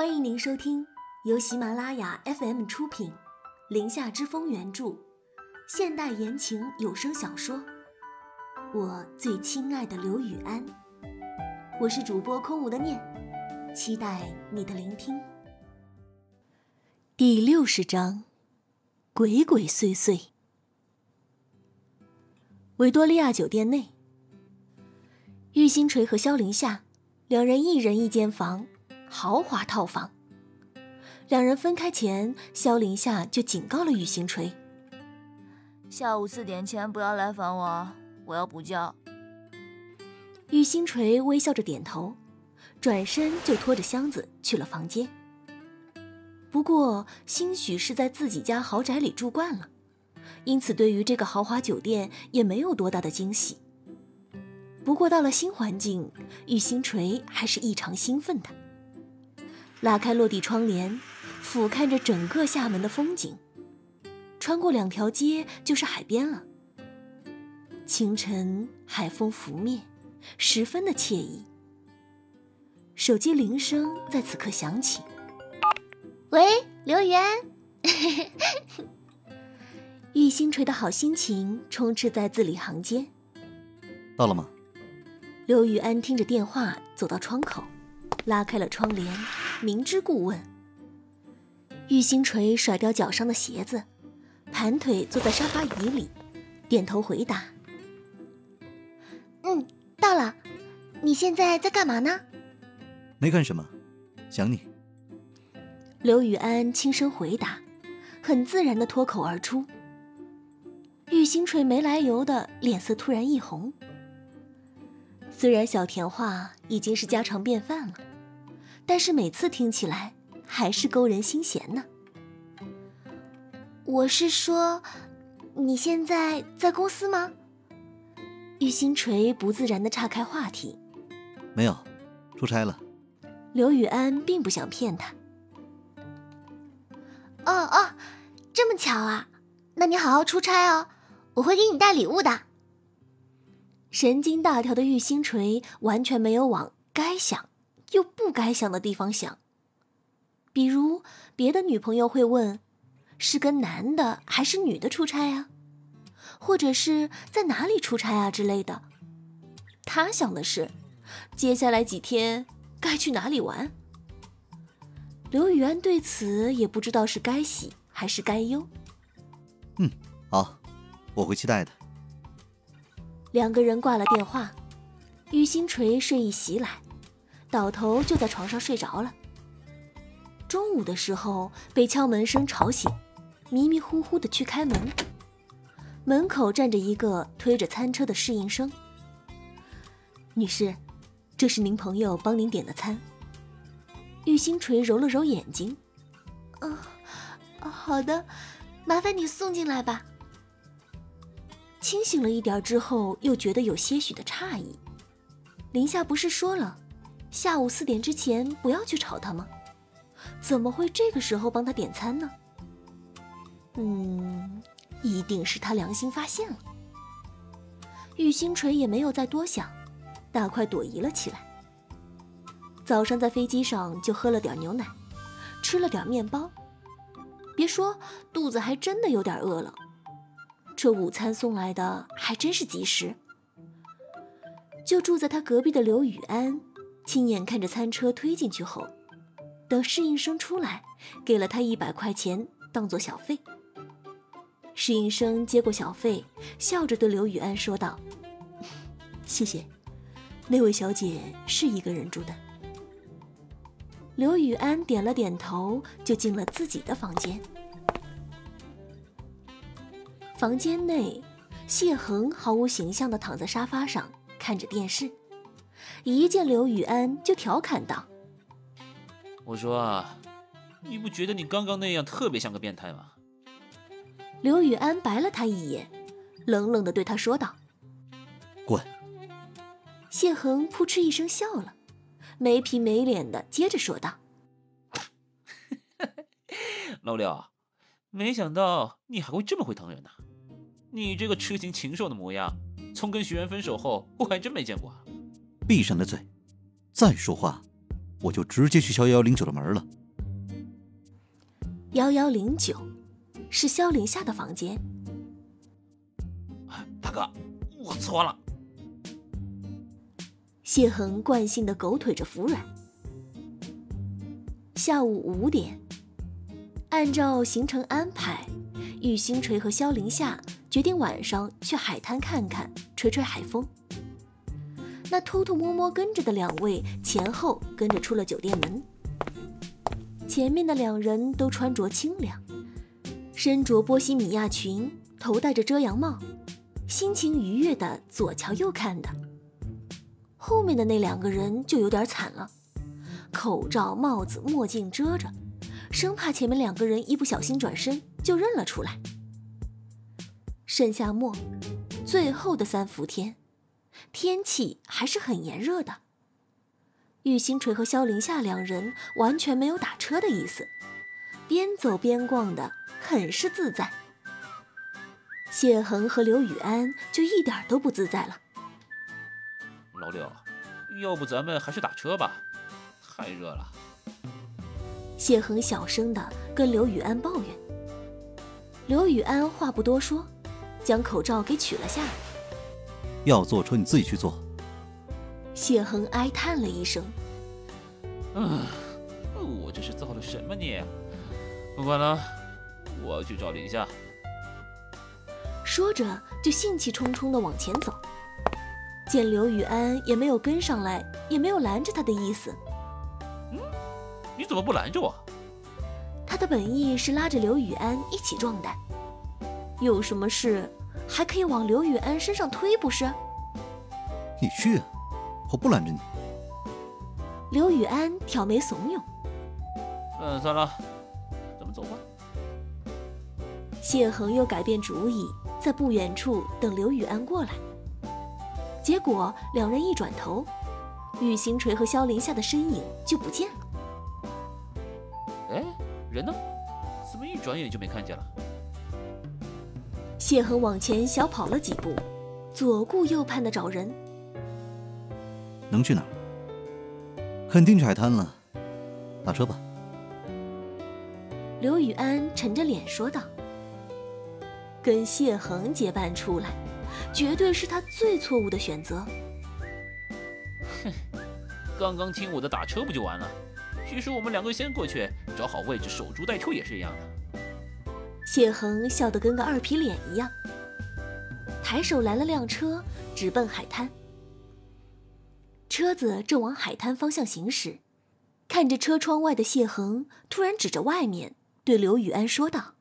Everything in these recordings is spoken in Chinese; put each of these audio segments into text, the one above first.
欢迎您收听由喜马拉雅 FM 出品，《林下之风》原著，现代言情有声小说《我最亲爱的刘雨安》。我是主播空无的念，期待你的聆听。第六十章，鬼鬼祟祟。维多利亚酒店内，玉星锤和萧凌夏两人一人一间房。豪华套房。两人分开前，萧凌夏就警告了玉星锤：“下午四点前不要来烦我，我要补觉。”玉星锤微笑着点头，转身就拖着箱子去了房间。不过，兴许是在自己家豪宅里住惯了，因此对于这个豪华酒店也没有多大的惊喜。不过，到了新环境，玉星锤还是异常兴奋的。拉开落地窗帘，俯瞰着整个厦门的风景。穿过两条街就是海边了。清晨海风拂面，十分的惬意。手机铃声在此刻响起。喂，刘源。玉星锤的好心情充斥在字里行间。到了吗？刘宇安听着电话走到窗口，拉开了窗帘。明知故问。玉星锤甩掉脚上的鞋子，盘腿坐在沙发椅里，点头回答：“嗯，到了。你现在在干嘛呢？”“没干什么，想你。”刘雨安轻声回答，很自然的脱口而出。玉星锤没来由的脸色突然一红。虽然小甜话已经是家常便饭了。但是每次听起来还是勾人心弦呢。我是说，你现在在公司吗？玉星锤不自然的岔开话题。没有，出差了。刘宇安并不想骗他。哦哦，这么巧啊！那你好好出差哦，我会给你带礼物的。神经大条的玉星锤完全没有往该想。又不该想的地方想，比如别的女朋友会问，是跟男的还是女的出差啊，或者是在哪里出差啊之类的。他想的是，接下来几天该去哪里玩。刘雨安对此也不知道是该喜还是该忧。嗯，好，我会期待的。两个人挂了电话，玉星锤睡意袭来。倒头就在床上睡着了。中午的时候被敲门声吵醒，迷迷糊糊的去开门，门口站着一个推着餐车的侍应生。女士，这是您朋友帮您点的餐。玉星锤揉了揉眼睛，嗯，好的，麻烦你送进来吧。清醒了一点之后，又觉得有些许的诧异。林夏不是说了？下午四点之前不要去吵他吗？怎么会这个时候帮他点餐呢？嗯，一定是他良心发现了。玉星锤也没有再多想，大快朵颐了起来。早上在飞机上就喝了点牛奶，吃了点面包，别说肚子还真的有点饿了。这午餐送来的还真是及时。就住在他隔壁的刘雨安。亲眼看着餐车推进去后，等侍应生出来，给了他一百块钱当做小费。侍应生接过小费，笑着对刘雨安说道：“ 谢谢，那位小姐是一个人住的。”刘雨安点了点头，就进了自己的房间。房间内，谢恒毫无形象的躺在沙发上看着电视。一见刘雨安就调侃道：“我说啊，你不觉得你刚刚那样特别像个变态吗？”刘雨安白了他一眼，冷冷的对他说道：“滚！”谢恒扑哧一声笑了，没皮没脸的接着说道：“ 老刘，没想到你还会这么会疼人呢！你这个痴情禽兽的模样，从跟徐媛分手后，我还真没见过。”闭上的嘴，再说话，我就直接去敲幺幺零九的门了。幺幺零九是萧凌夏的房间。大哥，我错了。谢恒惯性的狗腿着服软。下午五点，按照行程安排，玉星锤和萧凌夏决定晚上去海滩看看，吹吹海风。那偷偷摸摸跟着的两位前后跟着出了酒店门。前面的两人都穿着清凉，身着波西米亚裙，头戴着遮阳帽，心情愉悦的左瞧右看的。后面的那两个人就有点惨了，口罩、帽子、墨镜遮着，生怕前面两个人一不小心转身就认了出来。盛夏末，最后的三伏天，天气还是很炎热的。玉星锤和萧凌夏两人完全没有打车的意思，边走边逛的很是自在。谢恒和刘雨安就一点都不自在了。老刘，要不咱们还是打车吧，太热了。谢恒小声的跟刘雨安抱怨。刘雨安话不多说，将口罩给取了下来。要坐车你自己去坐。谢恒哀叹了一声：“嗯，我这是造了什么孽？不管了，我要去找林夏。”说着就兴气冲冲的往前走。见刘雨安也没有跟上来，也没有拦着他的意思。嗯，你怎么不拦着我？他的本意是拉着刘雨安一起壮胆，有什么事还可以往刘雨安身上推，不是？你去啊，我不拦着你。刘雨安挑眉怂恿。嗯，算了，咱们走吧。谢恒又改变主意，在不远处等刘雨安过来。结果两人一转头，玉星锤和萧凌夏的身影就不见了。哎，人呢？怎么一转眼就没看见了？谢恒往前小跑了几步，左顾右盼的找人。能去哪儿？肯定去海滩了。打车吧。刘雨安沉着脸说道：“跟谢恒结伴出来。”绝对是他最错误的选择。哼，刚刚听我的打车不就完了？其实我们两个先过去，找好位置守株待兔也是一样的。谢恒笑得跟个二皮脸一样，抬手拦了辆车，直奔海滩。车子正往海滩方向行驶，看着车窗外的谢恒，突然指着外面对刘雨安说道：“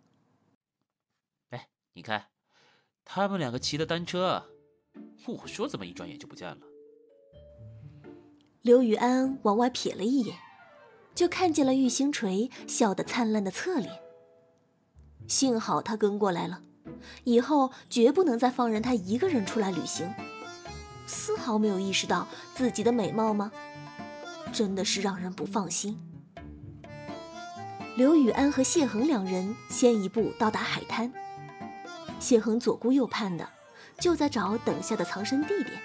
哎，你看。”他们两个骑的单车，我说怎么一转眼就不见了？刘雨安往外瞥了一眼，就看见了玉星锤笑得灿烂的侧脸。幸好他跟过来了，以后绝不能再放任他一个人出来旅行。丝毫没有意识到自己的美貌吗？真的是让人不放心。刘雨安和谢恒两人先一步到达海滩。谢恒左顾右盼的，就在找等下的藏身地点。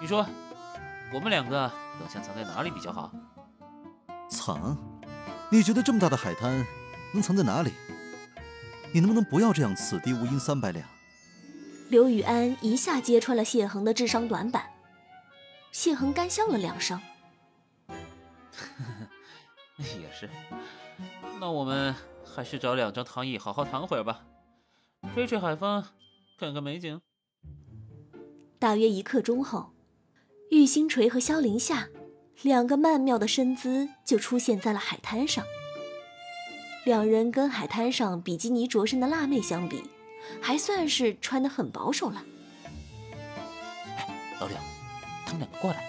你说，我们两个等下藏在哪里比较好？藏？你觉得这么大的海滩能藏在哪里？你能不能不要这样？此地无银三百两。刘雨安一下揭穿了谢恒的智商短板。谢恒干笑了两声。也是。那我们还是找两张躺椅好好躺会儿吧。吹吹海风，看看美景。大约一刻钟后，玉星锤和萧凌夏两个曼妙的身姿就出现在了海滩上。两人跟海滩上比基尼着身的辣妹相比，还算是穿得很保守了。哎，老刘，他们两个过来。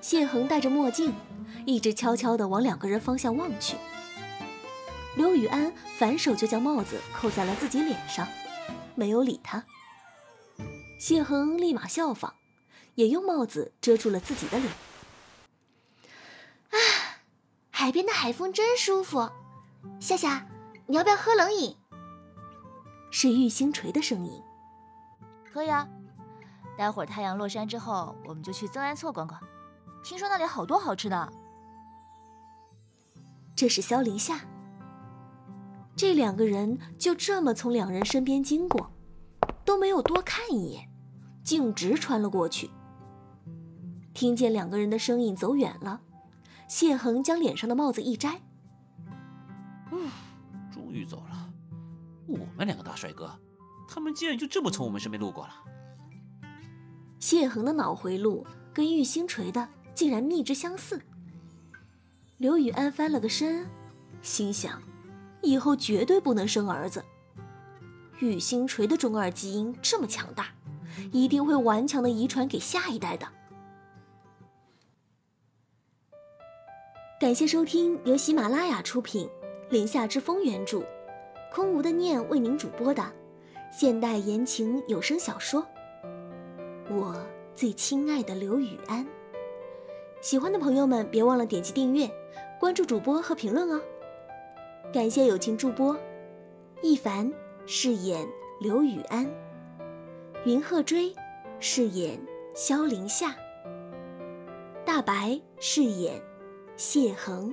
谢恒戴着墨镜，一直悄悄地往两个人方向望去。刘雨安反手就将帽子扣在了自己脸上，没有理他。谢恒立马效仿，也用帽子遮住了自己的脸。啊，海边的海风真舒服。夏夏，你要不要喝冷饮？是玉星锤的声音。可以啊，待会儿太阳落山之后，我们就去曾安措逛逛。听说那里好多好吃的。这是萧凌夏。这两个人就这么从两人身边经过，都没有多看一眼，径直穿了过去。听见两个人的声音走远了，谢恒将脸上的帽子一摘。嗯，终于走了。我们两个大帅哥，他们竟然就这么从我们身边路过了。谢恒的脑回路跟玉星锤的竟然密之相似。刘雨安翻了个身，心想。以后绝对不能生儿子。玉星锤的中二基因这么强大，一定会顽强的遗传给下一代的。感谢收听由喜马拉雅出品，《林下之风》原著，空无的念为您主播的现代言情有声小说《我最亲爱的刘雨安》。喜欢的朋友们别忘了点击订阅、关注主播和评论哦。感谢友情助播，一凡饰演刘雨安，云鹤追饰演萧林夏，大白饰演谢恒。